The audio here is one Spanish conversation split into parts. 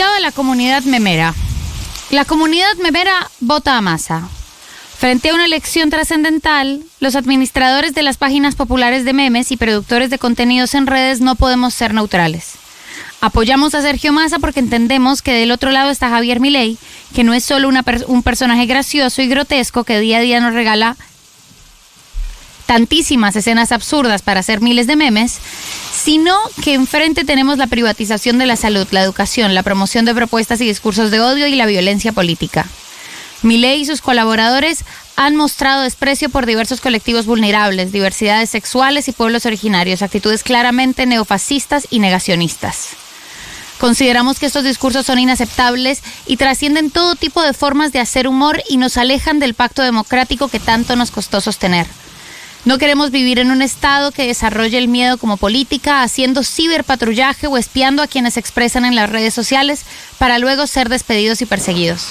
Comunicado de la comunidad memera. La comunidad memera vota a masa. Frente a una elección trascendental, los administradores de las páginas populares de memes y productores de contenidos en redes no podemos ser neutrales. Apoyamos a Sergio Massa porque entendemos que del otro lado está Javier Milei, que no es solo un personaje gracioso y grotesco que día a día nos regala tantísimas escenas absurdas para hacer miles de memes, sino que enfrente tenemos la privatización de la salud, la educación, la promoción de propuestas y discursos de odio y la violencia política. Milei y sus colaboradores han mostrado desprecio por diversos colectivos vulnerables, diversidades sexuales y pueblos originarios, actitudes claramente neofascistas y negacionistas. Consideramos que estos discursos son inaceptables y trascienden todo tipo de formas de hacer humor y nos alejan del pacto democrático que tanto nos costó sostener. No queremos vivir en un Estado que desarrolle el miedo como política, haciendo ciberpatrullaje o espiando a quienes expresan en las redes sociales para luego ser despedidos y perseguidos.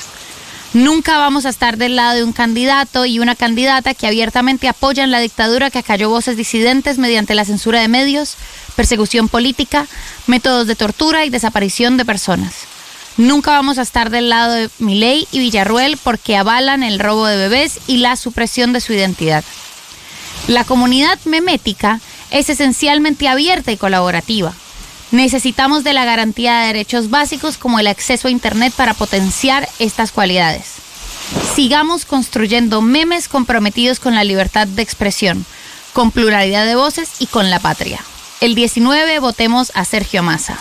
Nunca vamos a estar del lado de un candidato y una candidata que abiertamente apoyan la dictadura que acalló voces disidentes mediante la censura de medios, persecución política, métodos de tortura y desaparición de personas. Nunca vamos a estar del lado de Milei y Villarruel porque avalan el robo de bebés y la supresión de su identidad. La comunidad memética es esencialmente abierta y colaborativa. Necesitamos de la garantía de derechos básicos como el acceso a Internet para potenciar estas cualidades. Sigamos construyendo memes comprometidos con la libertad de expresión, con pluralidad de voces y con la patria. El 19 votemos a Sergio Massa.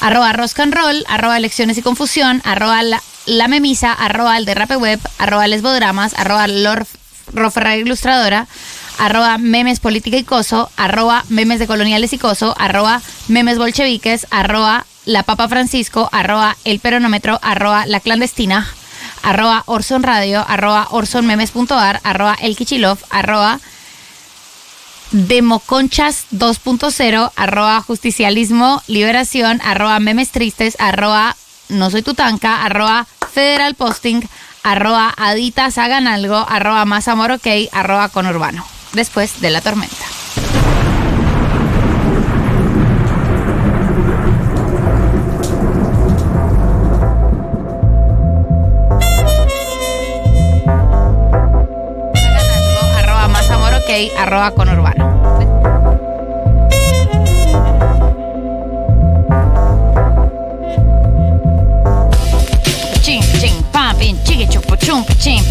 Arroba Rock and Roll, arroba Elecciones y Confusión, arroba La, Memisa, arroba El Derrape Web, arroba Lesbodramas, arroba Lord Ilustradora, arroba Memes Política y Coso, arroba Memes de Coloniales y Coso, arroba Memes Bolcheviques, arroba La Papa Francisco, arroba El Peronómetro, arroba La Clandestina, arroba Orson Radio, arroba OrsonMemes.ar, arroba El Kichilov, arroba Democonchas 2.0, arroba justicialismo, liberación, arroba memes tristes, arroba no soy tutanca, arroba federal posting, arroba aditas hagan algo, arroba más amor ok, arroba conurbano. Después de la tormenta. Arroba más amor ok, arroba conurbano. Ching, ching, pam, pin, chiqui, chupu, chum, ching, ching,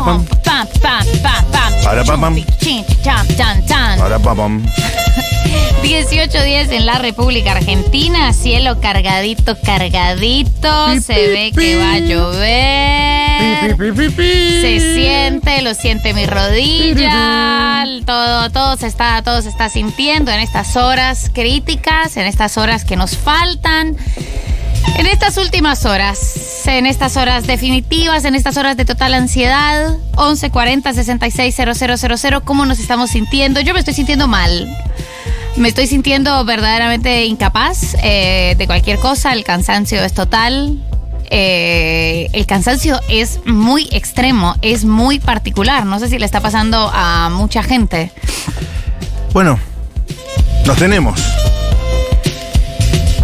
pam. Para, pa, pam. Pam, pam, pam, pam. Para, pa, pam. Ching, chan, chan, chan. Ahora, papam. 18 días en la República Argentina, cielo cargadito, cargadito, se ve que va a llover. Se siente, lo siente mi rodilla, todo, todo se está, todo se está sintiendo en estas horas críticas, en estas horas que nos faltan. En estas últimas horas, en estas horas definitivas, en estas horas de total ansiedad, 1140 660000, ¿cómo nos estamos sintiendo? Yo me estoy sintiendo mal. Me estoy sintiendo verdaderamente incapaz eh, de cualquier cosa, el cansancio es total. Eh, el cansancio es muy extremo, es muy particular. No sé si le está pasando a mucha gente. Bueno, nos tenemos.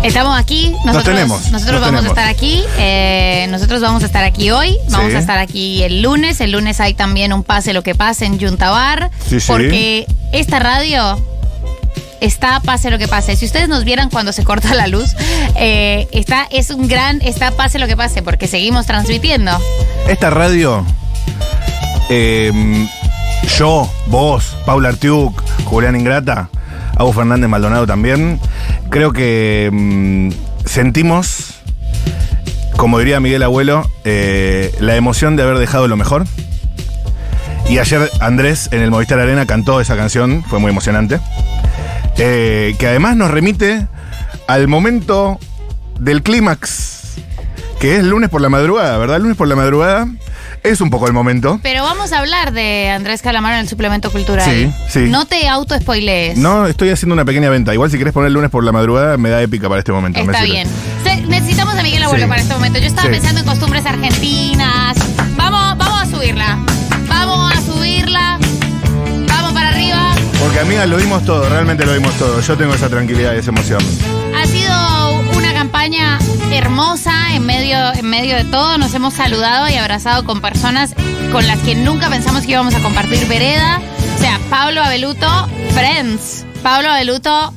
Estamos aquí, nosotros, tenemos, nosotros nos vamos tenemos. a estar aquí, eh, nosotros vamos a estar aquí hoy, vamos Sí. a estar aquí el lunes, el lunes hay también un pase lo que pase en Yuntabar, Sí, sí. porque esta radio está pase lo que pase. Si ustedes nos vieran cuando se corta la luz, eh, está es un gran está pase lo que pase porque seguimos transmitiendo. Esta radio, eh, yo, vos, Paula Artiuk, Julián Ingrata, Agus Fernández Maldonado también, creo que mm, sentimos, como diría Miguel Abuelo, eh, la emoción de haber dejado lo mejor. Y ayer Andrés en el Movistar Arena cantó esa canción, fue muy emocionante. Eh, que además nos remite al momento del clímax, que es lunes por la madrugada, ¿verdad? Lunes por la madrugada es un poco el momento. Pero vamos a hablar de Andrés Calamaro en el suplemento cultural. Sí, sí. No te auto spoilees. No, estoy haciendo una pequeña venta. Igual si querés poner lunes por la madrugada, me da épica para este momento. me Está bien. Se- necesitamos a Miguel Abuelo Sí. para este momento. Yo estaba Sí. pensando en costumbres argentinas. Vamos, vamos a subirla. Vamos a subirla. Vamos para arriba. Porque amiga, lo dimos todo, realmente lo dimos todo. Yo tengo esa tranquilidad y esa emoción. Ha sido campaña hermosa, en medio, en medio de todo. Nos hemos saludado y abrazado con personas con las que nunca pensamos que íbamos a compartir vereda. O sea, Pablo Abeluto, Friends. Pablo Abeluto,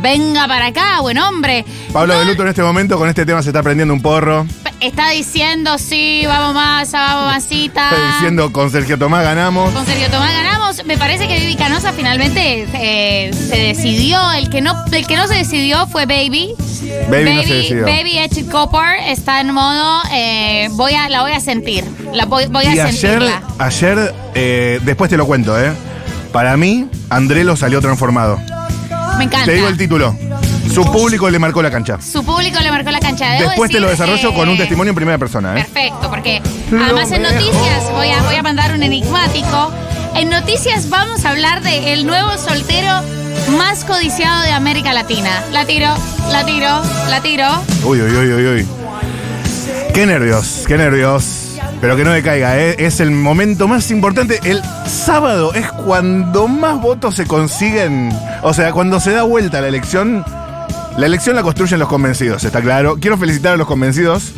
venga para acá, buen hombre. Pablo No- Beluto en este momento con este tema se está prendiendo un porro. Está diciendo, sí, vamos más, vamos masita. Está diciendo con Sergio Tomás ganamos. Con Sergio Tomás ganamos. Me parece que Vivi Canosa finalmente eh, se decidió. El que no, el que no se decidió fue Baby. Baby no se decidió. Baby Echid Copper está en modo. eh, voy a, la voy a sentir. La voy, voy a Y ayer, sentirla. ayer, eh, después te lo cuento, ¿eh? Para mí, Andrelo salió transformado. Me encanta. Te digo el título. Su público le marcó la cancha. Su público le marcó la cancha. Debo Después te lo desarrollo eh, con un testimonio en primera persona, ¿eh? Perfecto, porque Lo además en noticias voy a, voy a mandar un enigmático. En noticias vamos a hablar de nuevo soltero más codiciado de América Latina. La tiro, la tiro, la tiro. Uy, uy, uy, uy, uy. Qué nervios, qué nervios. Pero que no me caiga, ¿eh? es el momento más importante. El sábado es cuando más votos se consiguen. O sea, cuando se da vuelta la elección. La elección la construyen los convencidos, está claro. Quiero felicitar a los convencidos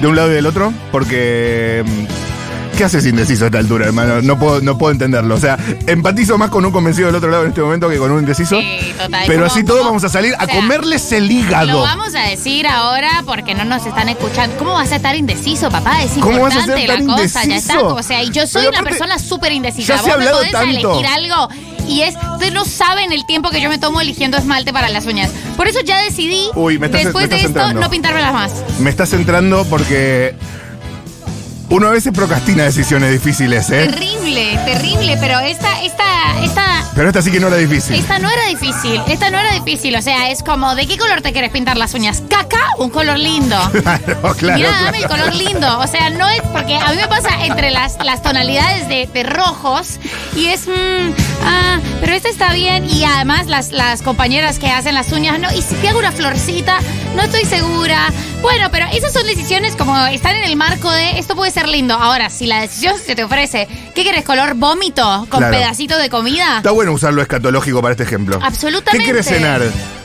de un lado y del otro, porque. ¿Qué haces indeciso a esta altura, hermano? No puedo, no puedo entenderlo. O sea, empatizo más con un convencido del otro lado en este momento que con un indeciso. Sí, total. Pero así todos vamos a salir a o sea, comerles el hígado. Lo vamos a decir ahora porque no nos están escuchando. ¿Cómo vas a estar indeciso, papá? Es ¿Cómo vas a importante ser tan la cosa. Ya está. O sea, y yo soy Pero una aparte, persona súper indecisa. ya se ha Vos me hablado podés tanto. elegir algo. Y es, ustedes no saben el tiempo que yo me tomo eligiendo esmalte para las uñas. Por eso ya decidí, Uy, me estás- después me de esto, entrando. no pintármelas más. Me estás entrando porque uno a veces procrastina decisiones difíciles, ¿eh? Terrible, terrible, pero esta, esta, esta, Pero esta sí que no era difícil. esta no era difícil. Esta no era difícil. O sea, es como, ¿de qué color te quieres pintar las uñas? ¿Caca? Un color lindo. Claro, claro. Mira, claro. dame el color lindo. O sea, no es porque a mí me pasa entre las, las tonalidades de, de rojos y es, mm, ah, pero esta está bien. Y además las, las compañeras que hacen las uñas, no, y si te hago una florcita, no estoy segura. Bueno, pero esas son decisiones como están en el marco de esto puede ser lindo. Ahora, si la decisión se te ofrece, ¿qué quieres? ¿Color vómito con Claro. pedacito de comida? Está bueno usar lo escatológico para este ejemplo. Absolutamente. ¿Qué quieres cenar?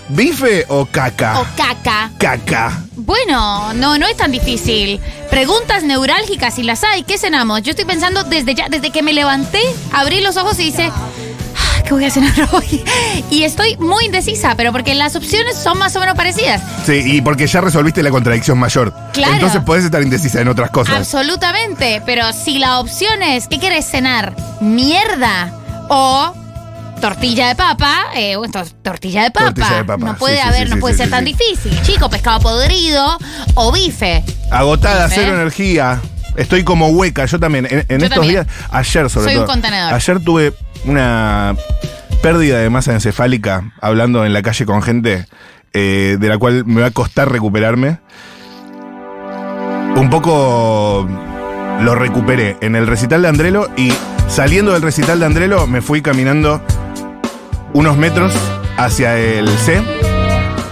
¿Bife o caca? O caca. Caca. Bueno, no, no es tan difícil. Preguntas neurálgicas, si las hay, ¿qué cenamos? Yo estoy pensando desde ya, desde que me levanté, abrí los ojos y dice, "Ah, ¿qué voy a cenar hoy? Y estoy muy indecisa, pero porque las opciones son más o menos parecidas. Sí, y porque ya resolviste la contradicción mayor. Claro. Entonces podés estar indecisa en otras cosas. Absolutamente, pero si la opción es, ¿qué quieres cenar? ¿Mierda? O tortilla de papa, eh, bueno, tor- tortilla de papa. Tortilla de papa, No puede sí, haber, sí, no puede ser tan difícil. Chico, pescado podrido o bife. Agotada, Bife. cero energía. Estoy como hueca, yo también. En, en Yo estos también. días, ayer sobre Soy un todo. contenedor. Ayer tuve una pérdida de masa encefálica hablando en la calle con gente eh, de la cual me va a costar recuperarme. Un poco lo recuperé en el recital de Andrelo y saliendo del recital de Andrelo me fui caminando unos metros hacia el C,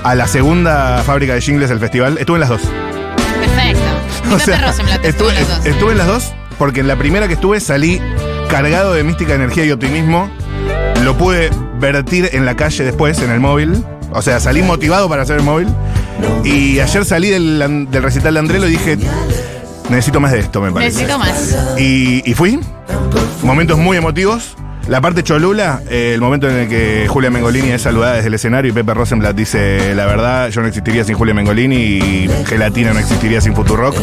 a la segunda fábrica de jingles del festival. Estuve en las dos. Perfecto. O sea, estuve, en las dos. estuve en las dos porque en la primera que estuve salí cargado de mística, energía y optimismo. Lo pude vertir en la calle después, en el móvil. O sea, salí motivado para hacer el móvil. Y ayer salí del, del recital de Andrelo y dije, necesito más de esto, me parece. Necesito más. Y, y fui. Momentos muy emotivos. La parte cholula, eh, el momento en el que Julia Mengolini es saludada desde el escenario y Pepe Rosenblatt dice, la verdad, yo no existiría sin Julia Mengolini y Gelatina no existiría sin Futurock.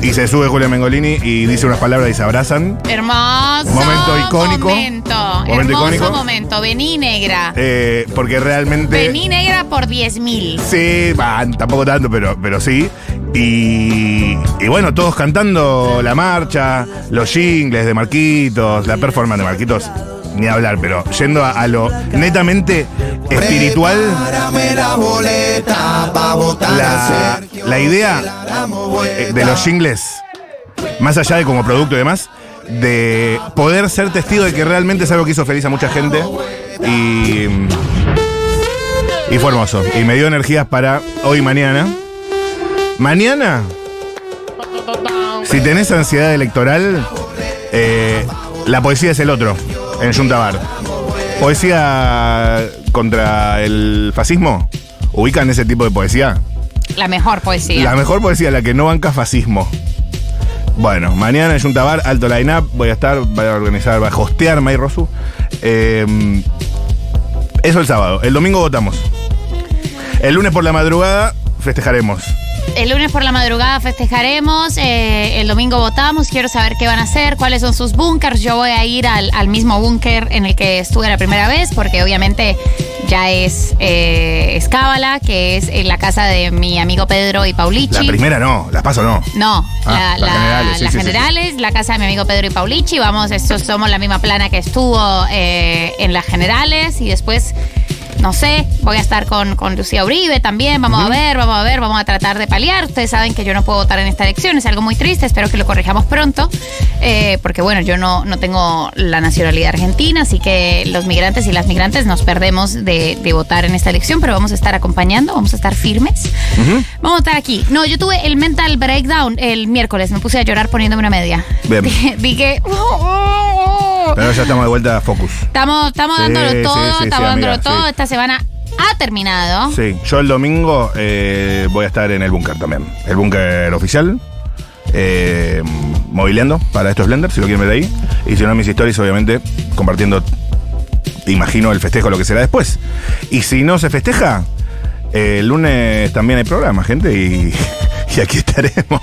Y se sube Julia Mengolini y dice unas palabras y se abrazan. Hermoso. Momento icónico. Momento. Momento Hermoso icónico. momento. Vení negra. eh, porque realmente... Vení negra por 10 mil. Sí, bah, tampoco tanto, pero, pero sí. Y, y bueno, todos cantando la marcha, los jingles de Marquitos, la performance de Marquitos, ni hablar, pero yendo a, a lo netamente espiritual, la idea de los jingles, más allá de como producto y demás, de poder ser testigo de que realmente es algo que hizo feliz a mucha gente. Y, y fue hermoso. Y me dio energías para hoy y mañana. Mañana, si tenés ansiedad electoral, eh, la poesía es el otro, en Yuntabar. Poesía contra el fascismo. ¿Ubican ese tipo de poesía? La mejor poesía. La mejor poesía, la que no banca fascismo. Bueno, mañana en Yuntabar, alto line-up, voy a estar, voy a organizar, va a hostear May Rosu. Eh, eso el sábado. El domingo votamos. El lunes por la madrugada festejaremos. El lunes por la madrugada festejaremos, eh, el domingo votamos, quiero saber qué van a hacer, cuáles son sus búnkers. Yo voy a ir al, al mismo búnker en el que estuve la primera vez, porque obviamente ya es eh, Escábala, que es en la casa de mi amigo Pedro y Paulichi. La primera no, la paso no. No, Ah, la, las la- generales, sí, las sí, sí, generales, la casa de mi amigo Pedro y Paulichi. Vamos, estos somos la misma plana que estuvo eh, en las generales y después, no sé, voy a estar con, con Lucía Uribe también. Vamos a ver, vamos a ver, vamos a tratar de paliar. Ustedes saben que yo no puedo votar en esta elección, es algo muy triste, espero que lo corrijamos pronto, eh, porque bueno, yo no, no tengo la nacionalidad argentina, así que los migrantes y las migrantes nos perdemos de, de votar en esta elección, pero vamos a estar acompañando, vamos a estar firmes. Vamos a estar aquí. No, yo tuve el mental breakdown el miércoles. Me puse a llorar poniéndome una media. Bien. Dije, dije, Pero ya estamos de vuelta a Focus. estamos, estamos Sí, dándolo todo, sí, sí, estamos dándolo todo. Esta semana ha terminado. Sí, yo el domingo eh, voy a estar en el búnker también. El búnker oficial. Eh, movileando para estos blenders, si lo quieren ver ahí. Y si no, mis stories, obviamente, compartiendo, imagino, el festejo, lo que será después. Y si no se festeja, eh, el lunes también hay programa, gente, y, y aquí estaremos.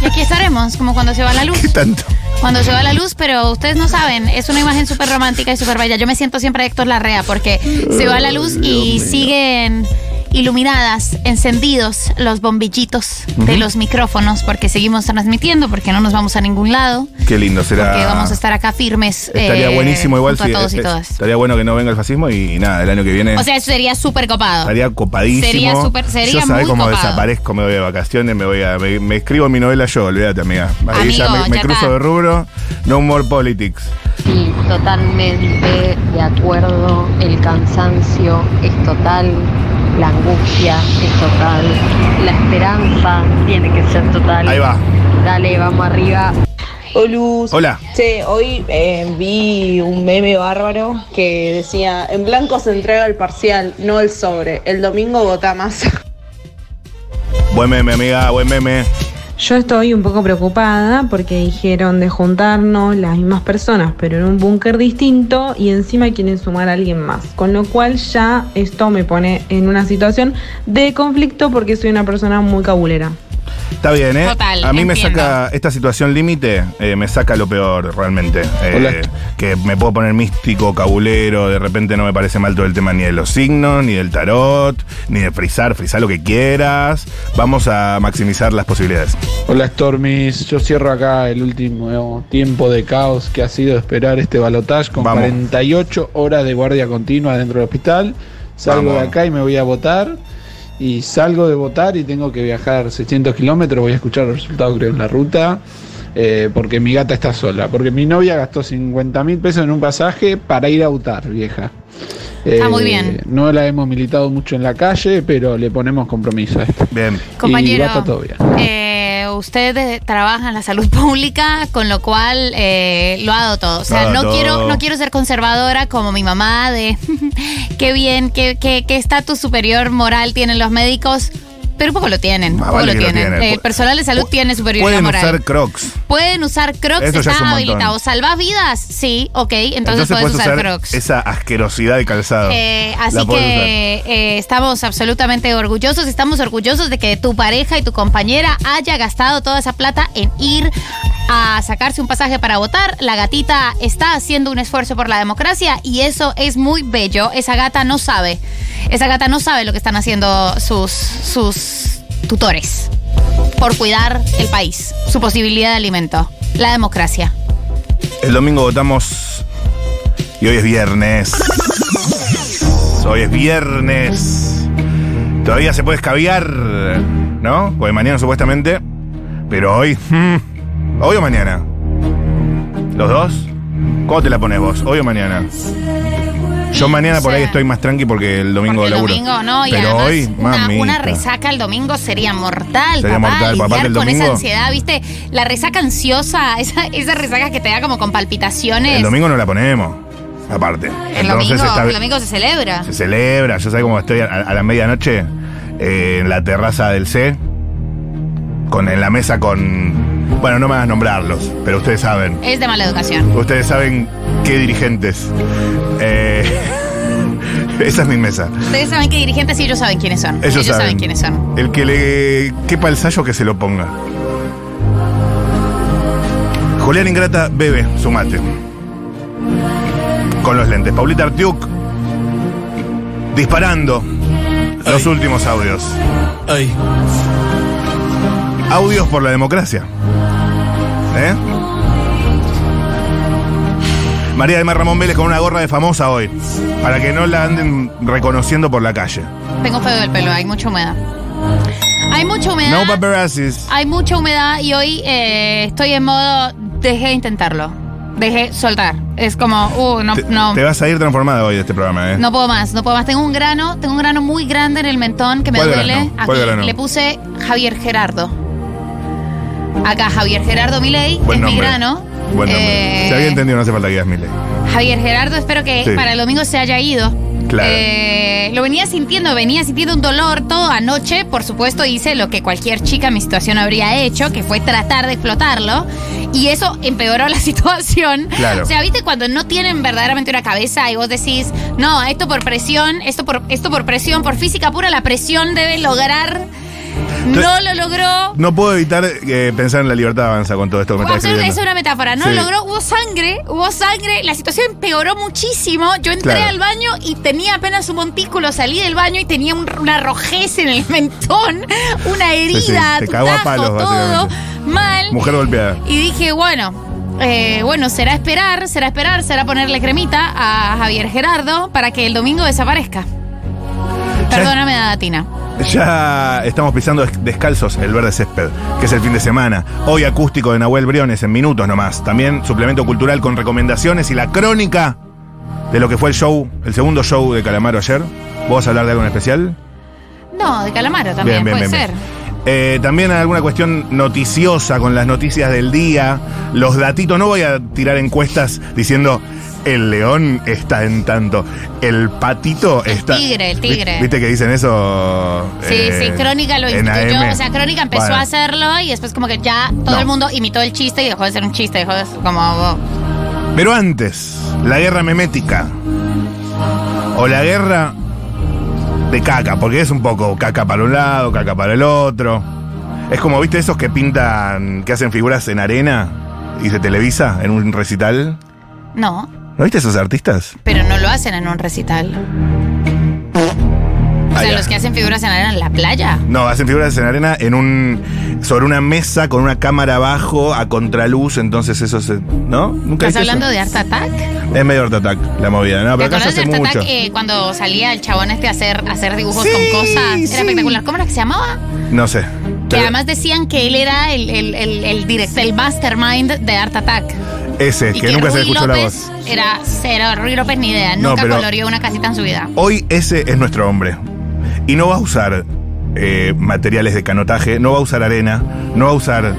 Y aquí estaremos, como cuando se va la luz. ¿Qué tanto? Cuando se va la luz, pero ustedes no saben, es una imagen súper romántica y súper bella. Yo me siento siempre Héctor Larrea porque se va la luz y siguen iluminadas, encendidos los bombillitos de los micrófonos porque seguimos transmitiendo, porque no nos vamos a ningún lado, Qué lindo será. porque vamos a estar acá firmes. Estaría eh, buenísimo igual junto si a todos y es- todas. estaría bueno que no venga el fascismo y, nada, el año que viene O sea, eso sería súper copado. estaría copadísimo. Sería súper- sería yo sabés muy cómo copado. desaparezco, me voy de vacaciones, me voy a me, me escribo mi novela yo, olvídate, amiga. Ahí Amigo, ya me, me ya cruzo está. de rubro, no more politics. Sí, totalmente de acuerdo. El cansancio es total, la angustia es total, la esperanza tiene que ser total. Ahí va. Dale, vamos arriba. Olus. Hola. Che, hoy eh, vi un meme bárbaro que decía, en blanco se entrega el parcial, no el sobre. El domingo vota más. Buen meme, amiga, buen meme. Yo estoy un poco preocupada porque dijeron de juntarnos las mismas personas, pero en un búnker distinto y encima quieren sumar a alguien más. Con lo cual ya esto me pone en una situación de conflicto porque soy una persona muy cabulera. Está bien, ¿eh? Total, a mí me saca esta situación límite, eh, me saca lo peor realmente. Eh, Hola. que me puedo poner místico, cabulero, de repente no me parece mal todo el tema ni de los signos, ni del tarot, ni de frizar, frizar lo que quieras. Vamos a maximizar las posibilidades. Hola Stormis, yo cierro acá el último tiempo de caos que ha sido esperar este balotaje con Vamos. 48 horas de guardia continua dentro del hospital. Salgo Vamos. de acá y me voy a votar. Y salgo de votar y tengo que viajar 600 kilómetros. Voy a escuchar los resultados, creo, en la ruta. eh, porque mi gata está sola. Porque mi novia gastó 50 mil pesos en un pasaje para ir a votar, vieja. Está muy Eh, bien. No la hemos militado mucho en la calle, pero le ponemos compromiso a esto. Bien. Compañero, Y va a estar todo bien. eh, usted eh, trabaja en la salud pública, con lo cual eh, lo ha dado todo. O sea, no quiero, no quiero ser conservadora como mi mamá de qué bien, qué qué- qué estatus superior moral tienen los médicos. Pero un poco lo tienen, poco vale lo tienen. El personal de salud tiene superioridad Pueden moral. usar crocs. Pueden usar crocs, Eso ya es un está montón. habilitado. ¿Salvás vidas? Sí, ok, entonces, puedes usar, crocs. esa asquerosidad de calzado. Eh, así La podés que eh, estamos absolutamente orgullosos, estamos orgullosos de que tu pareja y tu compañera haya gastado toda esa plata en ir a sacarse un pasaje para votar. La gatita está haciendo un esfuerzo por la democracia y eso es muy bello. Esa gata no sabe, esa gata no sabe lo que están haciendo sus, sus tutores por cuidar el país, su posibilidad de alimento, la democracia. El domingo votamos y hoy es viernes. Hoy es viernes. Todavía se puede escabiar, ¿no? Porque mañana supuestamente. Pero hoy. ¿Hoy o mañana? ¿Los dos? ¿Cómo te la pones vos? ¿Hoy o mañana? Yo mañana por ahí estoy más tranqui porque el domingo Porque el laburo. domingo no, y Pero hoy, una, mamita. una resaca el domingo sería mortal, Sería papá. mortal, papá, lidiar el con esa domingo- ansiedad, ¿viste? La resaca ansiosa, esa, esa resaca que te da como con palpitaciones. El domingo no la ponemos. Aparte. El Entonces domingo, está- el domingo se celebra. se celebra. Yo sé cómo estoy a, a la medianoche. eh, en la terraza del C, con, en la mesa con. Bueno, no me hagas nombrarlos, pero ustedes saben. Es de mala educación. Ustedes saben qué dirigentes. Eh, esa es mi mesa. Ustedes saben qué dirigentes y ellos saben quiénes son. Ellos, saben. quiénes son. El que le quepa el sallo que se lo ponga. Julián Ingrata bebe su mate. Con los lentes. Paulita Artiuk disparando los últimos audios. Ay. Audios por la democracia. ¿Eh? María del Mar Ramón Vélez con una gorra de famosa hoy. Para que no la anden reconociendo por la calle. Tengo feo del pelo, hay mucha humedad. Hay mucha humedad. No paparazzis. Hay mucha humedad y hoy eh, estoy en modo dejé de intentarlo. Dejé soltar. Es como, uh, no, Te, no. te vas a ir transformada hoy de este programa, ¿eh? No puedo más, no puedo más. Tengo un grano, tengo un grano muy grande en el mentón que me ¿Cuál duele. grano? ¿Cuál grano? le puse Javier Gerardo. Acá Javier Gerardo Milei, Buen es mi grano. Buen nombre. Eh, Se había entendido, no hace falta que digas. Javier Gerardo, espero que Sí. para el domingo se haya ido. Claro. Eh, lo venía sintiendo, venía sintiendo un dolor todo anoche. Por supuesto, hice lo que cualquier chica en mi situación habría hecho, que fue tratar de explotarlo. Y eso empeoró la situación. Claro. O sea, viste cuando no tienen verdaderamente una cabeza y vos decís, no, esto por presión, esto por, esto por presión, por física pura, la presión debe lograr. No lo logró. No puedo evitar eh, pensar en la libertad avanza con todo esto que me estás Absolutamente, escribiendo. es una metáfora. No Sí. lo logró, hubo sangre, hubo sangre, la situación empeoró muchísimo. Yo entré Claro. al baño y tenía apenas un montículo, salí del baño y tenía un- una rojez en el mentón, una herida, te tu cagó a tajo, palos, todo básicamente. mal. Mujer golpeada. Y dije, bueno, eh, bueno, será esperar, será esperar, será ponerle cremita a Javier Gerardo para que el domingo desaparezca. Perdóname, Datina. Ya estamos pisando des- descalzos el verde césped, que es el fin de semana. Hoy acústico de Nahuel Briones en minutos nomás. También suplemento cultural con recomendaciones y la crónica de lo que fue el show, el segundo show de Calamaro ayer. ¿Vos vas a hablar de algo en especial? No, de Calamaro también, puede ser. Eh, también alguna cuestión noticiosa con las noticias del día, los datitos. No voy a tirar encuestas diciendo el león está en tanto, el patito El está. tigre, el tigre. Vi- ¿Viste que dicen eso? Sí, eh, sí, Crónica lo instituyó. O sea, Crónica empezó Bueno. a hacerlo y después como que ya todo No. el mundo imitó el chiste y dejó de ser un chiste, dejó de ser como... Pero antes, la guerra memética. O la guerra de caca, porque es un poco caca para un lado, caca para el otro. Es como, ¿viste esos que pintan, que hacen figuras en arena y se televisa en un recital? No, ¿No viste esos artistas? pero no lo hacen en un recital. O sea, los que hacen figuras en arena en la playa. No, hacen figuras en arena en un. sobre una mesa con una cámara abajo a contraluz, entonces eso se. ¿No? ¿Nunca ¿Estás hablando de Art Attack? Es medio Art Attack la movida, ¿no? ¿Te Pero acá se acordás de hace Art mucho. Attack eh, cuando salía el chabón este a hacer, a hacer dibujos Sí, con cosas? Era sí. espectacular. ¿Cómo era que se llamaba? No sé. Que Pero además decían que él era el, el, el, el, direct- el mastermind de Art Attack. ese, que, nunca se escuchó la López voz. Era cero, Rui López ni idea. No, Nunca pero- coloreó una casita en su vida. Hoy ese es nuestro hombre. Y no va a usar eh, materiales de canotaje, no va a usar arena, no va a usar.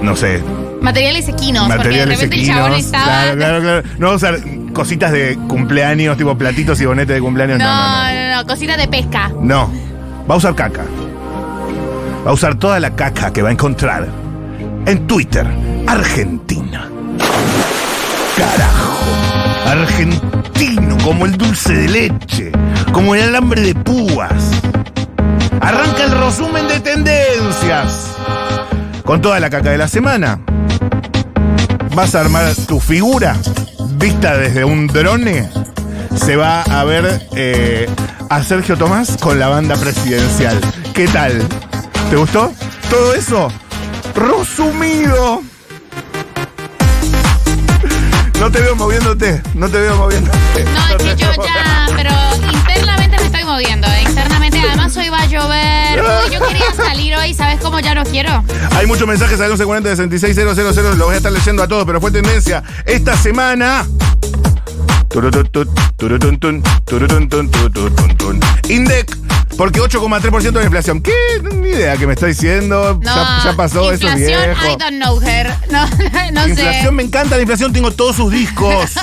No sé, Materiales equinos, porque de materiales el equinos. chabón estaba. Claro, claro, claro. No va a usar cositas de cumpleaños, tipo platitos y bonetes de cumpleaños. No, No, no, no. no, cositas de pesca. No, va a usar caca. Va a usar toda la caca que va a encontrar en Twitter. Argentina. Carajo. Argentino, como el dulce de leche, como el alambre de púas. Arranca el resumen de tendencias. Con toda la caca de la semana. Vas a armar tu figura vista desde un drone. Se va a ver eh, a Sergio Tomás con la banda presidencial. ¿Qué tal? ¿Te gustó? Todo eso resumido. No te veo moviéndote, no te veo moviéndote. No, es que yo veo- ya, pero internamente me estoy moviendo. eh, Internamente, además hoy va a llover. Yo quería salir hoy, ¿sabes cómo ya no quiero? Hay muchos mensajes al 1140 660000, lo voy a estar leyendo a todos, pero fue tendencia esta semana. Indec, porque 8,3% de inflación. ¿Qué? Ni idea que me está diciendo. No, ya, ya pasó, eso es inflación, viejo. I don't know her. No, no Inflación, sé. me encanta la inflación, tengo todos sus discos.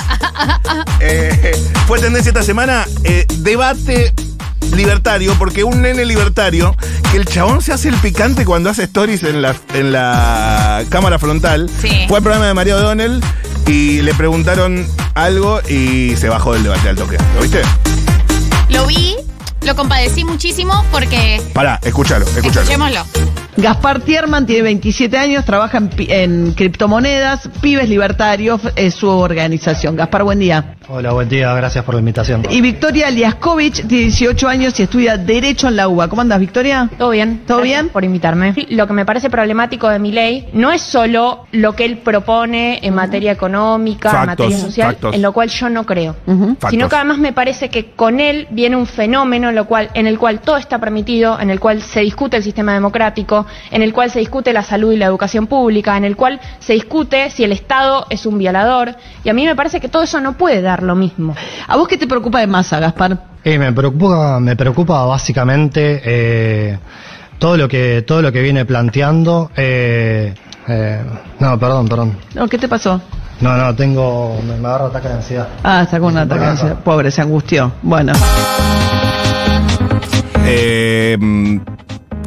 Eh, fue tendencia esta semana, eh, debate libertario, porque un nene libertario, que el chabón se hace el picante cuando hace stories en la, en la cámara frontal. Sí. Fue al programa de María O'Donnell y le preguntaron algo y se bajó del debate al toque. ¿Lo viste? Lo vi, lo compadecí muchísimo porque. Pará, escúchalo, escúchalo. Escuchémoslo. Gaspar Tierman tiene 27 años, trabaja en, pi- en criptomonedas, Pibes Libertarios es su organización. Gaspar, buen día. Hola, buen día, gracias por la invitación. Y Victoria Liaskovich tiene 18 años y estudia Derecho en la UBA. ¿Cómo andas, Victoria? Todo bien. ¿Todo Gracias bien? Por invitarme. Lo que me parece problemático de mi ley no es solo lo que él propone en materia económica, en materia social, factos. en lo cual yo no creo. Sino que además me parece que con él viene un fenómeno en, lo cual, en el cual todo está permitido, en el cual se discute el sistema democrático, en el cual se discute la salud y la educación pública, en el cual se discute si el Estado es un violador. Y a mí me parece que todo eso no puede dar lo mismo. ¿A vos qué te preocupa de masa, Gaspar? Eh, me preocupa, me preocupa básicamente eh, todo lo que todo lo que viene planteando. eh, eh, no, perdón, perdón. No, ¿Qué te pasó? No, no, tengo, me, agarra ataque de ansiedad. Ah, está con un ataque. de ansiedad. Pobre, se angustió. Bueno. Eh,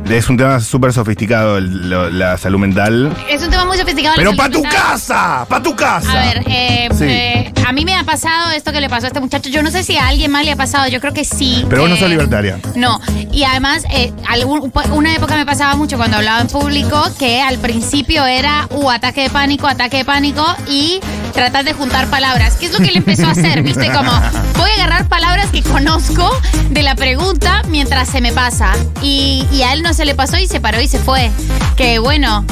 es un tema súper sofisticado el- lo- la salud mental. Es un tema muy sofisticado. Pero la pa' tu casa, pa' tu casa. A ver, eh, Sí. eh, a mí me ha pasado esto que le pasó a este muchacho. Yo no sé si a alguien más le ha pasado, yo creo que sí. Pero vos no Eh, sos libertaria. No, y además, eh, algún- una época me pasaba mucho cuando hablaba en público que al principio era, uh, ataque de pánico, ataque de pánico y tratar de juntar palabras. ¿Qué es lo que él empezó a hacer? ¿Viste? Como, voy a agarrar palabras que conozco de la pregunta mientras se me pasa. Y, y a él no se le pasó y se paró y se fue. Que bueno,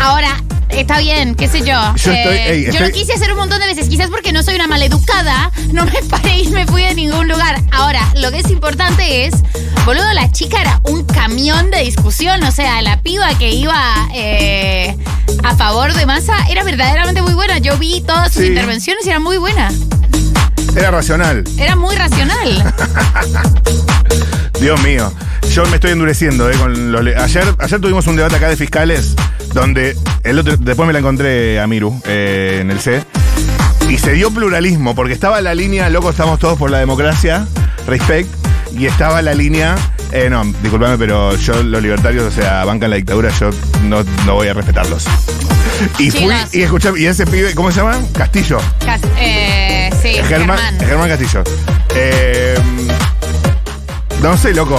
ahora... Está bien, qué sé yo. Yo estoy- ey, yo estoy- lo quise hacer un montón de veces, quizás porque no soy una maleducada, no me paré y me fui de ningún lugar. Ahora, lo que es importante es, boludo, la chica era un camión de discusión, o sea, la piba que iba eh, a favor de masa era verdaderamente muy buena. Yo vi todas sus Sí. intervenciones y era muy buena. Era racional. Era muy racional. Dios mío. Yo me estoy endureciendo, eh, con los ayer, ayer tuvimos un debate acá de fiscales donde el otro, después me la encontré a Miru eh, en el C. Y se dio pluralismo, porque estaba la línea, loco, estamos todos por la democracia, respect, y estaba la línea, eh, no, disculpame, pero yo, los libertarios, o sea, bancan la dictadura, yo no, no voy a respetarlos. Y fui, Chicos. y escuché, y ese pibe, ¿cómo se llama? Castillo. Cas- eh, sí, Germán, Germán. Germán Castillo. Eh, no sé, loco.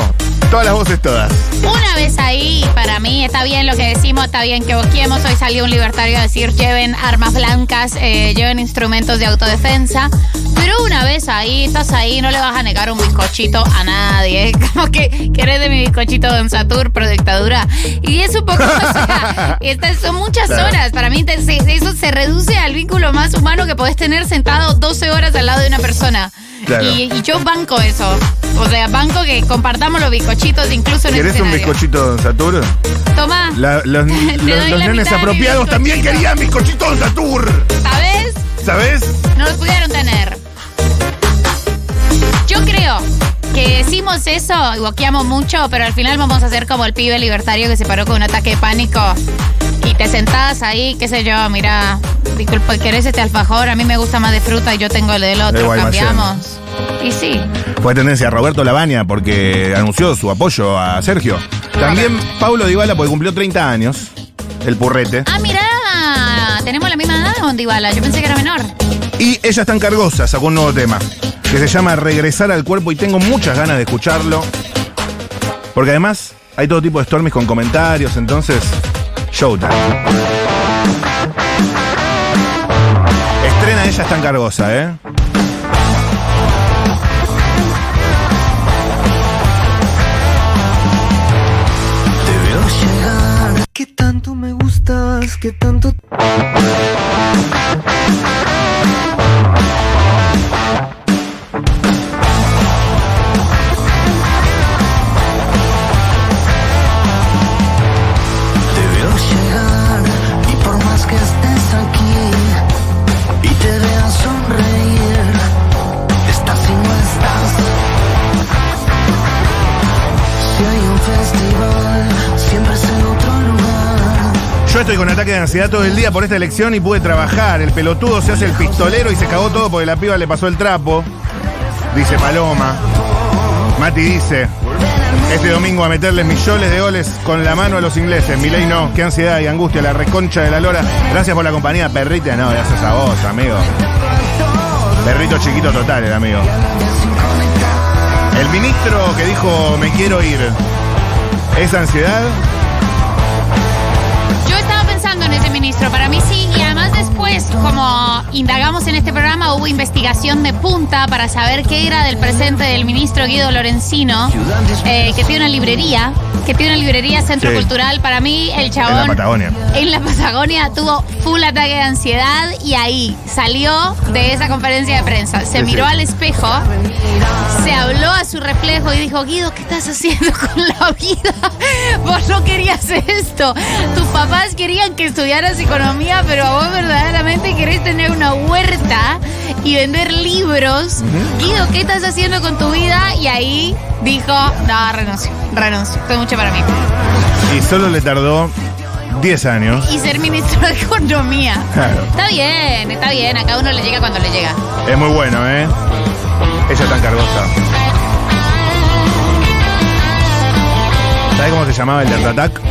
Todas las voces, todas. Una vez ahí, para mí está bien lo que decimos, está bien que boquemos. Hoy salió un libertario a decir lleven armas blancas, eh, lleven instrumentos de autodefensa. Pero una vez ahí, estás ahí, no le vas a negar un bizcochito a nadie. Como que querés de mi bizcochito Don Satur, pro dictadura. Y es un poco, o sea, estas son muchas Claro. horas. Para mí te- eso se reduce al vínculo más humano que podés tener sentado 12 horas al lado de una persona. Claro. Y, y yo banco eso. O sea, banco que compartamos los bizcochitos incluso en ese ¿Querés un bizcochito Don Satur? Toma, La- los los- los nenes apropiados también querían bizcochito Don Satur. ¿sabes? ¿Sabes? No los pudieron tener. Yo creo que decimos eso y boqueamos mucho, pero al final vamos a ser como el pibe libertario que se paró con un ataque de pánico y te sentás ahí, qué sé yo, mira, disculpa, ¿querés este alfajor? A mí me gusta más de fruta y yo tengo el del De otro, cambiamos. Y sí, Fue tendencia a Roberto Labaña porque anunció su apoyo a Sergio. También Paulo Dybala porque cumplió 30 años. El purrete. Ah, mira, tenemos la misma edad de Mondibala. Yo pensé que era menor. Y ella está en Cargosa, sacó un nuevo tema. Que se llama Regresar al cuerpo y tengo muchas ganas de escucharlo. Porque además hay todo tipo de stormies con comentarios, entonces. Showtime. Estrena ella está en Cargosa, ¿eh? Que tanto me gustas, que tanto. Estoy con ataque de ansiedad todo el día por esta elección y pude trabajar. El pelotudo se hace el pistolero y se cagó todo porque la piba le pasó el trapo. Dice Paloma. Mati dice, este domingo a meterles millones de goles con la mano a los ingleses. Milei no, qué ansiedad y angustia, la reconcha de la lora. Gracias por la compañía, perrita. No, gracias a vos, amigo. Perrito chiquito total, el amigo. El ministro que dijo me quiero ir, ¿es ansiedad? Ministro, para mí sí, además después, como indagamos en este programa, hubo investigación de punta para saber qué era del presente del ministro Guido Lorenzino, eh, que tiene una librería, que tiene una librería Centro Sí. Cultural. Para mí, el En chabón la Patagonia. en la Patagonia tuvo full ataque de ansiedad y ahí salió de esa conferencia de prensa. Se Sí, miró sí. al espejo, se habló a su reflejo y dijo, Guido, ¿qué estás haciendo con la vida? Vos no querías esto. Tus papás querían que estudiaras economía, pero vos verdaderamente querés tener una huerta y vender libros. Guido, ¿qué estás haciendo con tu vida? Y ahí dijo, no, renuncio, renuncio. Fue mucho para mí. Y solo le tardó 10 años. Y ser ministro de Economía. Claro. Está bien, está bien. A cada uno le llega cuando le llega. Es muy bueno, ¿eh? Ella tan cargosa. ¿Sabes cómo se llamaba el de Attack?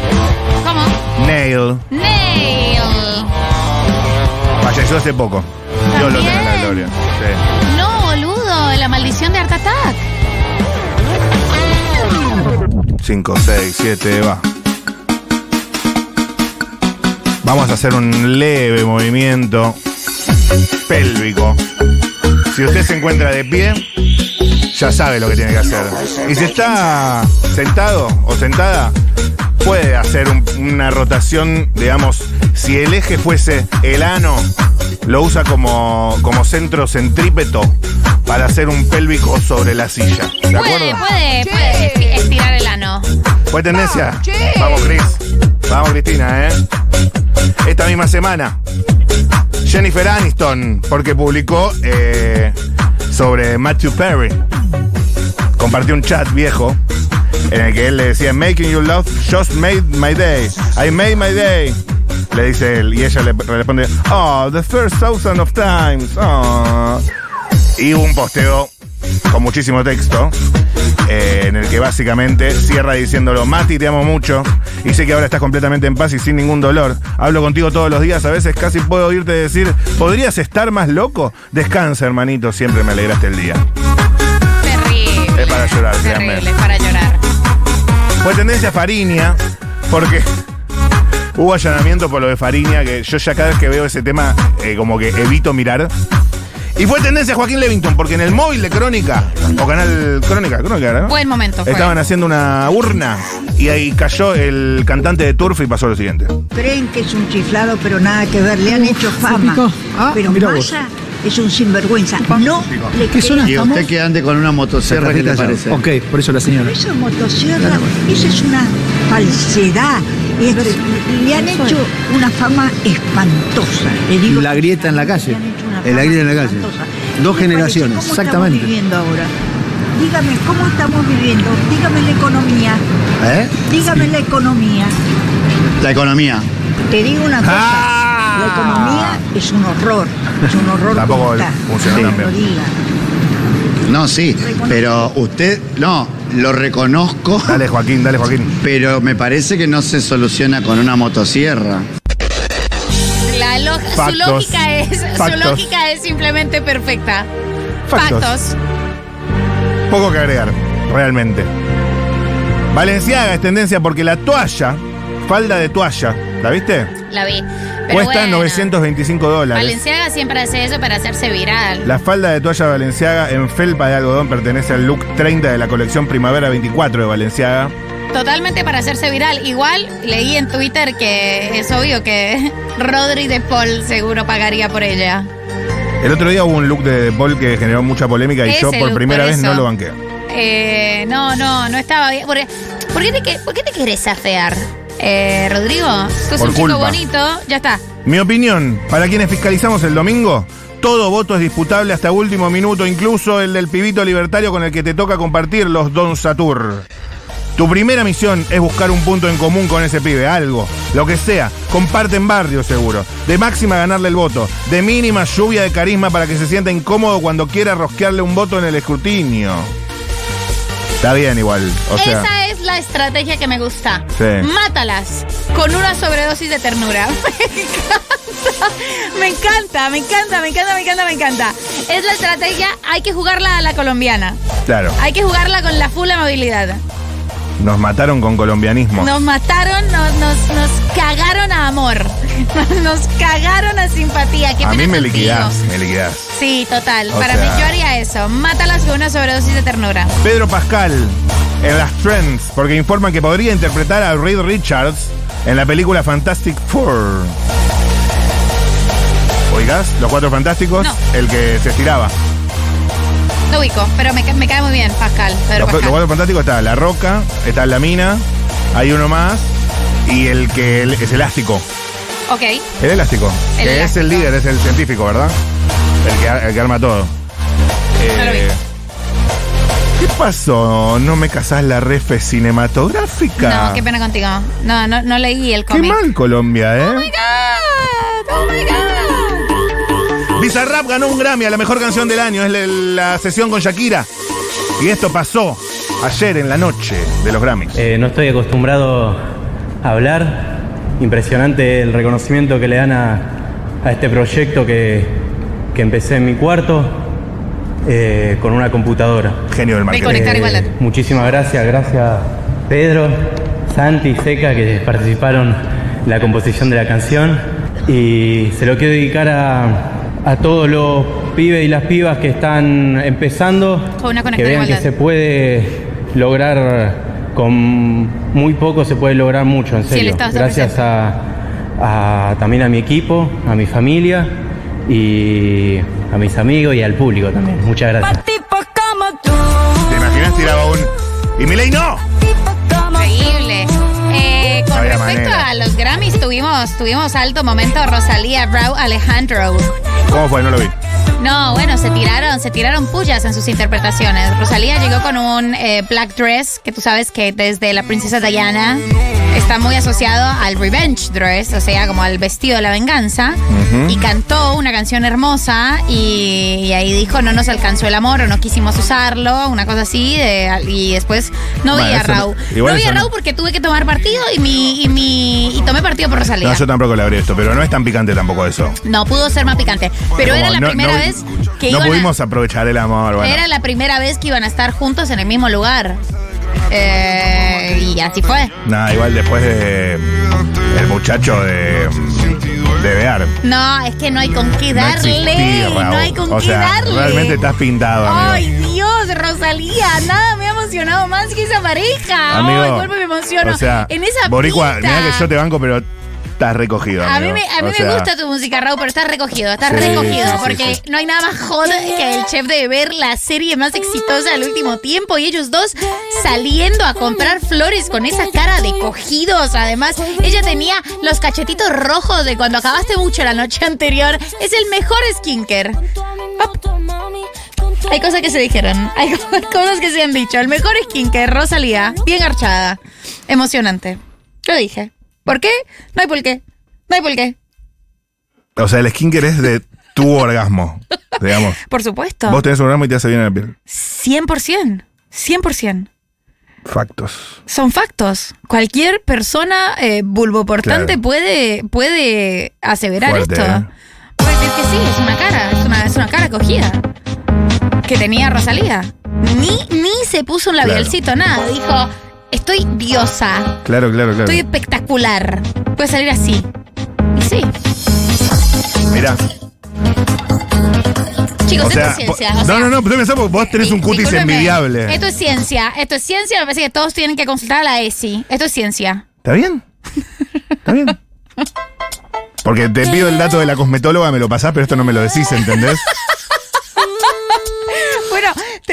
¿Cómo? Nail. Nail. Falleció hace poco. Dios lo tenga en la gloria. Sí. No, boludo. La maldición de Art Attack. 5, 6, 7, va. Vamos a hacer un leve movimiento pélvico. Si usted se encuentra de pie, ya sabe lo que tiene que hacer. Y si está sentado o sentada, puede hacer un- una rotación, digamos, si el eje fuese el ano, lo usa como, como centro centrípeto para hacer un pélvico sobre la silla. ¿De Puede, acuerdo? puede, puede esti- estirar el ano. ¿Fue tendencia? Vamos, Chris. Vamos, Cristina, ¿eh? Esta misma semana, Jennifer Aniston, porque publicó eh, sobre Matthew Perry. Compartió un chat viejo en el que él le decía, Making you love just made my day. I made my day. Le dice él, y ella le responde, Oh, the first thousand of times. Oh. Y un posteo con muchísimo texto, eh, en el que básicamente cierra diciéndolo, Mati, te amo mucho, y sé que ahora estás completamente en paz y sin ningún dolor. Hablo contigo todos los días, a veces casi puedo oírte decir, ¿podrías estar más loco? Descansa, hermanito, siempre me alegraste el día. Terrible. Es para llorar, Terrible, es para llorar. Fue tendencia Fariña, porque hubo allanamiento por lo de Fariña, que yo ya cada vez que veo ese tema, eh, como que evito mirar. Y fue tendencia Joaquín Levington, porque en el móvil de Crónica, o Canal Crónica, Crónica, era, ¿no? Buen momento fue. Estaban haciendo una urna y ahí cayó el cantante de Turf y pasó lo siguiente. Creen que es un chiflado, pero nada que ver, le han hecho fama. pero mira vos. Es un sinvergüenza. No le ¿Qué zona. Y usted que ande con una motosierra, ¿qué le parece? Ok, por eso la señora. Pero esa motosierra, esa es una falsedad. Es- le han hecho una fama espantosa. Le digo La grieta en la calle. la grieta en la calle. espantosa. Dos ¿Qué le parece? generaciones, ¿Cómo exactamente. estamos viviendo ahora? Dígame, ¿cómo estamos viviendo? Dígame la economía. ¿Eh? Dígame la economía. La economía. Te digo una cosa, Ah. La economía es un horror, es un horror Tampoco bien. diga. No, sí, pero usted, no, lo reconozco, Dale, Joaquín, dale, Joaquín. pero me parece que no se soluciona con una motosierra. La lo- su Factos. lógica es su Factos. lógica es simplemente perfecta. Factos. Factos. Poco que agregar, realmente. Valenciaga es tendencia porque la toalla, falda de toalla, ¿la viste? La vi. Pero Cuesta bueno, 925 dólares. Valenciaga siempre hace eso para hacerse viral. La falda de toalla Valenciaga en felpa de algodón pertenece al look 30 de la colección Primavera 24 de Valenciaga. Totalmente para hacerse viral. Igual leí en Twitter que es obvio que Rodri de Paul seguro pagaría por ella. El otro día hubo un look de Paul que generó mucha polémica y yo por primera por vez no lo banqué. Eh, no, no, no estaba bien. ¿Por, por qué, te, por qué te querés afear, eh, Rodrigo? Sos Por un chico culpa. bonito, ya está. Mi opinión, para quienes fiscalizamos el domingo, todo voto es disputable hasta último minuto, incluso el del pibito libertario con el que te toca compartir los Don Satur. Tu primera misión es buscar un punto en común con ese pibe, algo, lo que sea. Comparten barrio seguro. De máxima ganarle el voto. De mínima lluvia de carisma para que se sienta incómodo cuando quiera rosquearle un voto en el escrutinio. Está bien igual. O sea, Esa la estrategia que me gusta. Sí. Mátalas con una sobredosis de ternura. Me encanta, me encanta, me encanta, me encanta, me encanta. Es la estrategia, hay que jugarla a la colombiana. claro. Hay que jugarla con la full amabilidad. Nos mataron con colombianismo. Nos mataron, nos, nos, nos cagaron a amor. Nos cagaron a simpatía. Qué a mí me contigo. liquidás, me liquidás. Sí, total. O Para sea- mí yo haría eso. Mátalas con una sobredosis de ternura. Pedro Pascal en las Trends, porque informan que podría interpretar a Reed Richards en la película Fantastic Four. ¿Oigas? Los Cuatro Fantásticos, No. el que se estiraba. No ubico, pero me, ca- me cae muy bien, Pascal. Pedro Los. Cuatro Fantásticos está La Roca, está La Mina, hay uno más, y el que es elástico. Ok. El elástico. El que es el elástico. líder, es el científico, ¿verdad? El que, ar- el que arma todo. No lo vi. ¿Qué pasó? ¿No me casás la refe cinematográfica? No, qué pena contigo. No, no, no leí el Qué cómic. mal Colombia, ¿eh? Oh my God, oh my God. Bizarrap ganó un Grammy a la mejor canción del año. Es la, la sesión con Shakira. Y esto pasó ayer en la noche de los Grammys. Eh, no estoy acostumbrado a hablar. Impresionante el reconocimiento que le dan a, a este proyecto que, que empecé en mi cuarto eh, con una computadora. Genio del De marketing. igualdad. Muchísimas gracias, gracias Pedro, Santi y Seca que participaron en la composición de la canción. Y se lo quiero dedicar a, a todos los pibes y las pibas que están empezando, Con una que vean que se puede lograr con muy poco, se puede lograr mucho, en serio. Gracias a, a- también a mi equipo, a mi familia y a mis amigos y al público también. Muchas gracias. ¿Te imaginas tiraba un. Y Milei no? Increíble. Eh, con había respecto manera. a los Grammys, tuvimos, tuvimos alto momento Rosalía, Brau, Alejandro. ¿Cómo fue? No lo vi. No, bueno, se tiraron, se tiraron pullas en sus interpretaciones. Rosalía llegó con un eh, black dress, que tú sabes que desde la princesa Diana está muy asociado al revenge dress, o sea, como al vestido de la venganza. Y cantó una canción hermosa y, y ahí dijo, no nos alcanzó el amor o no quisimos usarlo, una cosa así. de- y después no Bueno, vi a Raúl. no vi a no- Raúl porque tuve que tomar partido y mi, y mi y tomé partido por Rosalía. No, yo tampoco le abrí esto, pero no es tan picante tampoco eso. No, pudo ser más picante. Pero era la no- primera no- vez que No iban a- pudimos aprovechar el amor, bueno. Era la primera vez que iban a estar juntos en el mismo lugar. Eh, y así fue. Nada, igual después de. El muchacho de. De Bear. No, es que no hay con qué No darle. existía, No, Raúl. hay con o qué sea, darle. Realmente estás pintado, amigo. Ay, Dios, Rosalía, nada me ha emocionado más que esa pareja. Amigo, Ay, me emociono. O sea, en esa Boricua, pista. mira que yo te banco, pero estás recogido. A mí amigo. me, a mí O me sea, gusta tu música, Raúl, pero estás recogido, estás Sí, recogido, sí, porque sí. no hay nada más hot que el chef de ver la serie más exitosa del último tiempo y ellos dos saliendo a comprar flores con esa cara de cogidos. Además, ella tenía los cachetitos rojos de cuando acabaste mucho la noche anterior. Es el mejor skincare. Op. Hay cosas que se dijeron, hay cosas que se han dicho. El mejor skincare, Rosalía, bien archada, emocionante. Lo dije. ¿Por qué? No hay por qué. No hay por qué. O sea, el skincare es de tu orgasmo, digamos. Por supuesto. Vos tenés un orgasmo y te hace bien en la piel. 100%. 100%. Factos. Son factos. Cualquier persona eh, vulvoportante Claro. puede, puede aseverar Fuerte, esto. ¿eh? Puede decir que sí, es una cara, es una, es una cara cogida. Que tenía Rosalía. Ni, ni se puso un labialcito, nada. Dijo, estoy diosa. Claro, claro, claro. Estoy espectacular. Puede salir así. Y sí. Mirá. Chicos, O esto es ciencia. o sea, no, no, no, pero pensá, porque vos tenés un cutis envidiable. Esto es ciencia, esto es ciencia, me parece que todos tienen que consultar a la ESI. Esto es ciencia. ¿Está bien? ¿Está bien? Porque te pido el dato de la cosmetóloga, me lo pasás, pero esto no me lo decís, ¿entendés?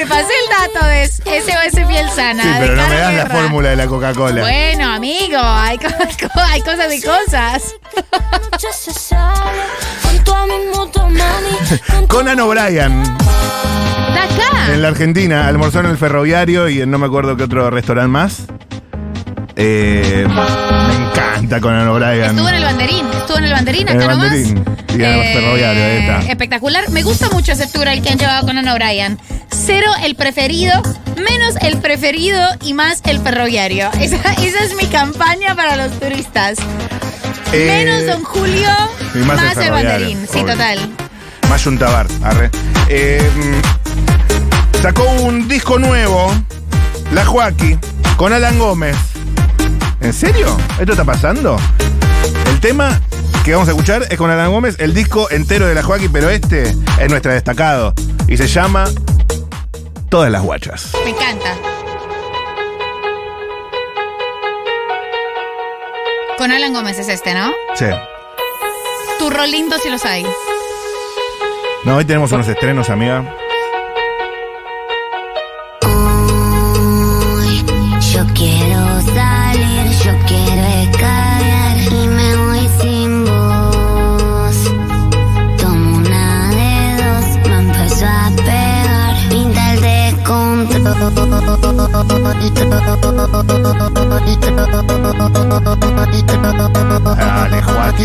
Bueno, te pasé el dato de SOS Piel Sana. Sí, de pero no me das la fórmula de la Coca-Cola. Bueno, amigo, hay, co- hay cosas y cosas. Conan O'Brien, Está acá. en la Argentina, almorzó en el ferroviario y en no me acuerdo qué otro restaurante más. Eh, me encanta Conan O'Brien. Estuvo en el banderín, estuvo en el banderín En acá el nomás. banderín. Y en el ferroviario, ahí está. Espectacular. Me gusta mucho ese tour al que han llevado con Conan O'Brien. Cero el preferido, menos el preferido y más el ferroviario. Esa, esa es mi campaña para los turistas. Eh, menos Don Julio, más más, el banderín. Sí, obvio. total. Más Yuntabar, arre. Eh, sacó un disco nuevo, La Joaquí, con Alan Gómez. ¿En serio? ¿Esto está pasando? El tema que vamos a escuchar es con Alan Gómez, el disco entero de La Joaquí, pero este es nuestra destacado. Y se llama Todas las Guachas. Me encanta. Con Alan Gómez es este, ¿no? Sí. Turro lindo si los hay. No, hoy tenemos unos estrenos, amiga.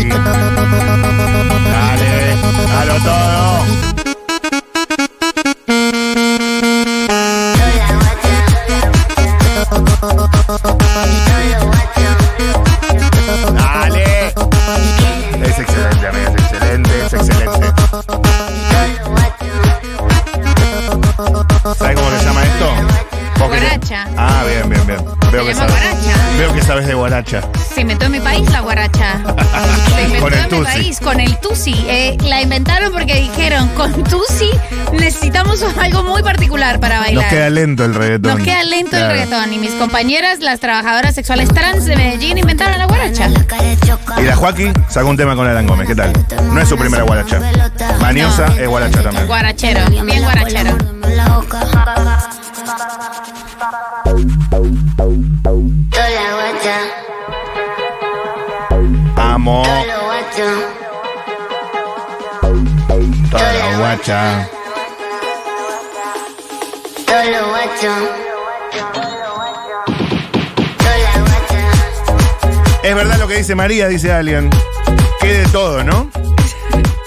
Dale, dalo todo. Dale. Es excelente, amiga, es excelente, es excelente. ¿Sabes cómo se llama esto? Guaracha. Ah, bien, bien, bien. Veo Se que llama sabes. guaracha. Veo que sabes de guaracha. Se inventó en mi país la el Tusi. país con el Tusi. Eh, la inventaron porque dijeron, con Tusi necesitamos algo muy particular para bailar. Nos queda lento el reggaetón. Nos queda lento Claro. el reggaetón. Y mis compañeras, las trabajadoras sexuales trans de Medellín, inventaron la guaracha. Y la Joaquín sacó un tema con Alan Gómez, ¿qué tal? No es su primera guaracha. Maniosa es guaracha también. Guarachero, bien guarachero. Es verdad lo que dice María, dice alguien. Que de todo, ¿no?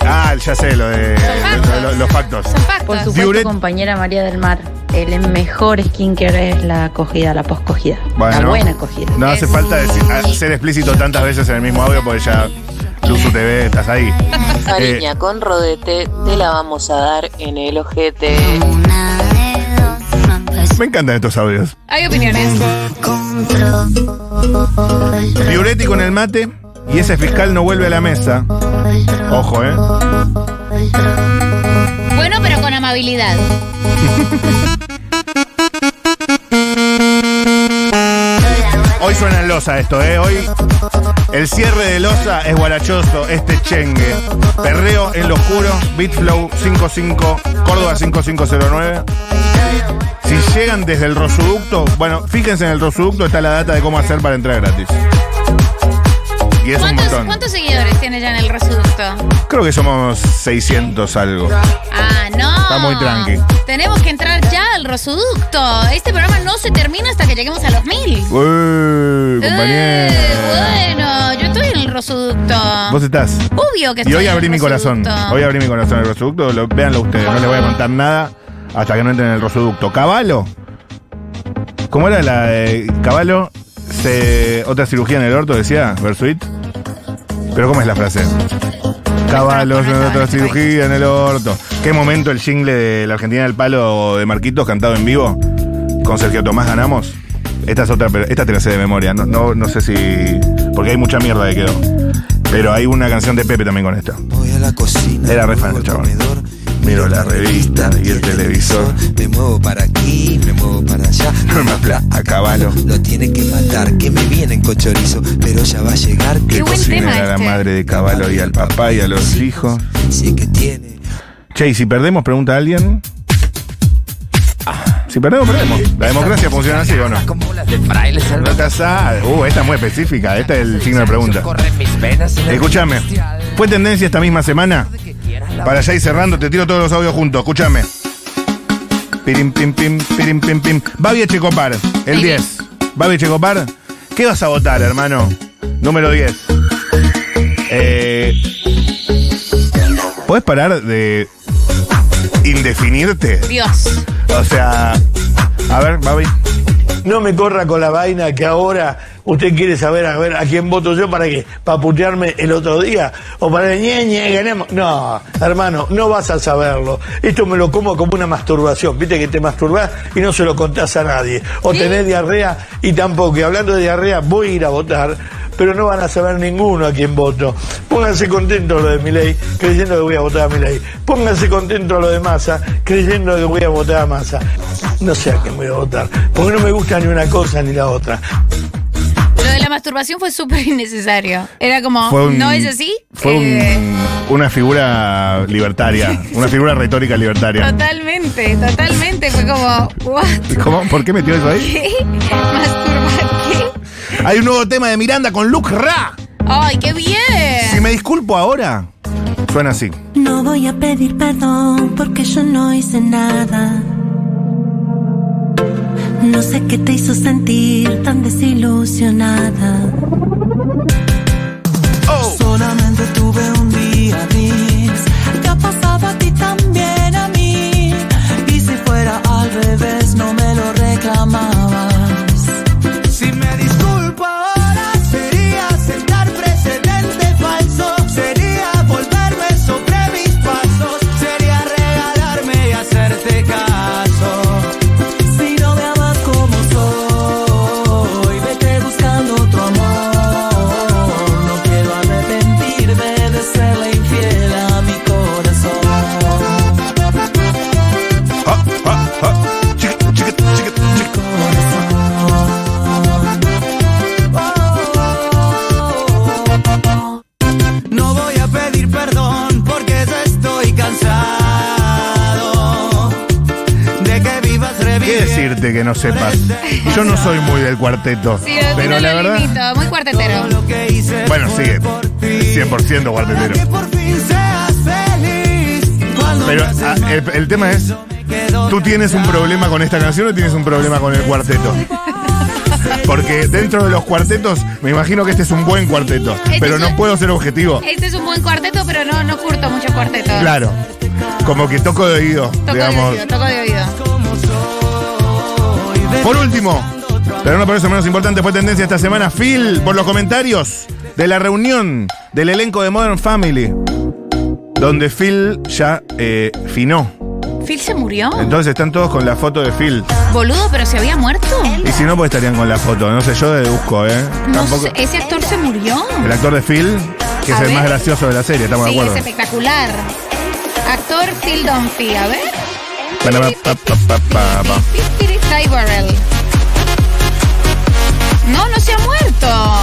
Ah, ya sé, lo de, lo- lo- los factos. Por supuesto, Diuret- compañera María del Mar, el mejor skincare es la acogida, la poscogida. Bueno, la buena acogida. No hace falta decir- ser explícito tantas veces en el mismo audio porque ya Luzu TV, estás ahí. Eh, Cariña, con rodete te la vamos a dar en el ojete. me encantan estos audios. Hay opiniones. Diuretti con el mate y ese fiscal no vuelve a la mesa. Ojo, ¿eh? Bueno, pero con amabilidad. Hoy suena en Loza esto, ¿eh? Hoy el cierre de Loza es guarachoso, este chengue. Perreo en lo oscuro, Bitflow 55, Córdoba 5509. Si llegan desde el Rosuducto, bueno, fíjense en el Rosuducto, está la data de cómo hacer para entrar gratis. Y es un ¿Cuántos, montón. cuántos seguidores tiene ya en el resuducto? Creo que somos 600 algo. Ah, no. Está muy tranqui. Tenemos que entrar ya al resuducto. Este programa no se termina hasta que lleguemos a los mil. Uy, compañero. Eh, bueno, yo estoy en el resuducto. Vos estás. Obvio que Y estoy hoy en el abrí mi corazón. Hoy abrí mi corazón en el Rosuducto. Lo, véanlo ustedes. No les voy a contar nada hasta que no entren en el Rosuducto. Caballo. ¿Cómo era la de Caballo? Se, otra cirugía en el orto, decía Versuit. Pero ¿cómo es la frase? Caballos en otra cirugía en el orto. ¿Qué momento el jingle de la Argentina del Palo de Marquitos cantado en vivo? Con Sergio Tomás ganamos. Esta es otra, pero esta te la sé de memoria. No, no, no sé si. Porque hay mucha mierda que quedó. Pero hay una canción de Pepe también con esta. Voy a la cocina. Era re fan el chabón. Miro la revista y el televisor. Me muevo para aquí, me muevo para allá. No me apla a caballo. Lo tiene que matar, que me vienen con chorizo, pero ya va a llegar. Que cocina a la este. madre de caballo y al papá y a los hijos. Sí que tiene. Che, y si perdemos, pregunta alguien. Ah, Si perdemos, perdemos. La democracia funciona así o no. No te asa- Uh, esta es muy específica. Este es el signo de pregunta. Escúchame. Fue tendencia esta misma semana. Para ya ir cerrando, te tiro todos los audios juntos. Escúchame. Pirim, pim, pim, pirim, pim, pim. Babi Echecopar, el 10. Babi Echecopar, ¿Qué vas a votar, hermano? Número 10. Eh, ¿Puedes parar de indefinirte? Dios. O sea, a ver, Babi. No me corra con la vaina que ahora usted quiere saber a ver a quién voto yo para qué, para putearme el otro día o para ñe, ñe, ganemos. No, hermano, no vas a saberlo. Esto me lo como como una masturbación. Viste que te masturbás y no se lo contás a nadie. O tenés diarrea y tampoco. Y hablando de diarrea, voy a ir a votar, pero no van a saber ninguno a quién voto. Pónganse contentos lo de mi ley, creyendo que voy a votar a mi ley. Pónganse contentos lo de Massa, creyendo que voy a votar a Massa. No sé a quién voy a votar, porque no me gusta ni una cosa ni la otra. Lo de la masturbación fue súper innecesario. Era como, Fue un- ¿no es así? Fue un- Eh, una figura libertaria, una figura retórica libertaria. Totalmente, totalmente. Fue como, ¿what? ¿Cómo? ¿Por qué metió eso ahí? ¿Qué? ¿Masturbar qué? Hay un nuevo tema de Miranda con Luke Ra. ¡Ay, qué bien! Si me disculpo ahora, suena así. No voy a pedir perdón porque yo no hice nada. No sé qué te hizo sentir tan desilusionada. Solamente tuve un día gris. Te ha pasado a ti también a mí. Y si fuera al revés, no me lo ¿Qué decirte que no sepas? Yo no soy muy del cuarteto, Sí, pero no la lo verdad... limito, muy cuartetero. Bueno, sigue. 100% cuartetero. Por fin seas feliz. Cuando Pero haces ah, el, el tema es, ¿tú tienes un problema con esta canción o tienes un problema con el cuarteto? Porque dentro de los cuartetos, me imagino que este es un buen cuarteto, Este pero no un- puedo ser objetivo. Este es un buen cuarteto, pero no, no curto mucho cuarteto. Claro. Como que toco de oído, Toco de digamos. oído, toco de oído. Por último, pero no por eso menos importante, fue tendencia esta semana, Phil, por los comentarios de la reunión del elenco de Modern Family, donde Phil ya eh, finó. ¿Phil se murió? Entonces están todos con la foto de Phil. Boludo, pero se había muerto. Y si no, pues estarían con la foto. No sé, yo deduzco, ¿eh? No Tampoco. sé, ese actor se murió. El actor de Phil, que es el más gracioso de la serie, estamos sí, de es acuerdo. espectacular. Actor Phil Dunphy, a ver. Ty Burrell. No, no se ha muerto.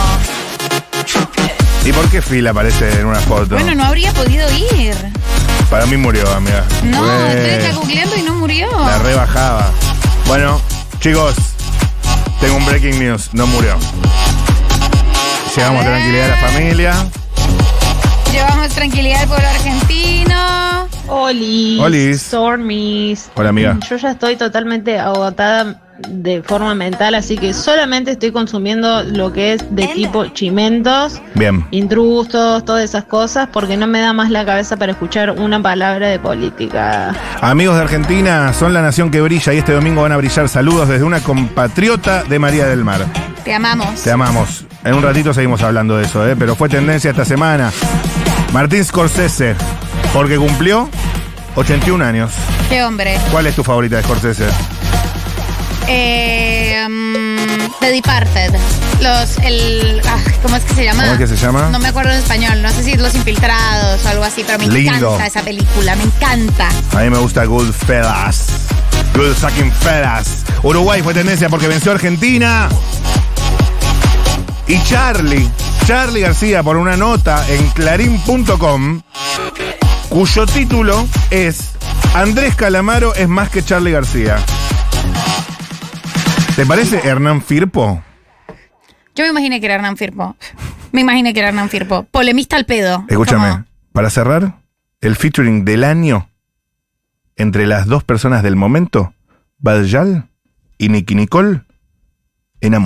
¿Y por qué Phil aparece en una foto? Bueno, no habría podido ir. Para mí murió, amiga. No, estoy acá googleando y no murió. La rebajaba. Bueno, chicos, tengo un breaking news. No murió. Llevamos tranquilidad a la familia. Llevamos tranquilidad al pueblo argentino. Oli. Olis. Stormis. Hola, amiga. Yo ya estoy totalmente agotada de forma mental, así que solamente estoy consumiendo lo que es de tipo chimentos, Bien. intrusos, todas esas cosas, porque no me da más la cabeza para escuchar una palabra de política. Amigos de Argentina, son la nación que brilla y este domingo van a brillar. Saludos desde una compatriota de María del Mar. Te amamos. Te amamos. En un ratito seguimos hablando de eso, ¿eh? pero fue tendencia esta semana. Martín Scorsese, porque cumplió 81 años. Qué hombre. ¿Cuál es tu favorita de Scorsese? Eh, mm, The Departed. Los, el, ah, ¿cómo es que se llama? ¿Cómo es que se llama? No me acuerdo en español. No sé si es Los Infiltrados o algo así, pero me Lindo. encanta esa película. Me encanta. A mí me gusta Goodfellas. Good fucking fellas. Uruguay fue tendencia porque venció a Argentina. Y Charlie, Charlie García, por una nota en clarín.com, cuyo título es Andrés Calamaro es más que Charlie García. ¿Te parece Hernán Firpo? Yo me imaginé que era Hernán Firpo. Me imaginé que era Hernán Firpo. Polemista al pedo. Escúchame, para cerrar, el featuring del año entre las dos personas del momento, Badjal y Nicky Nicole, en Amor.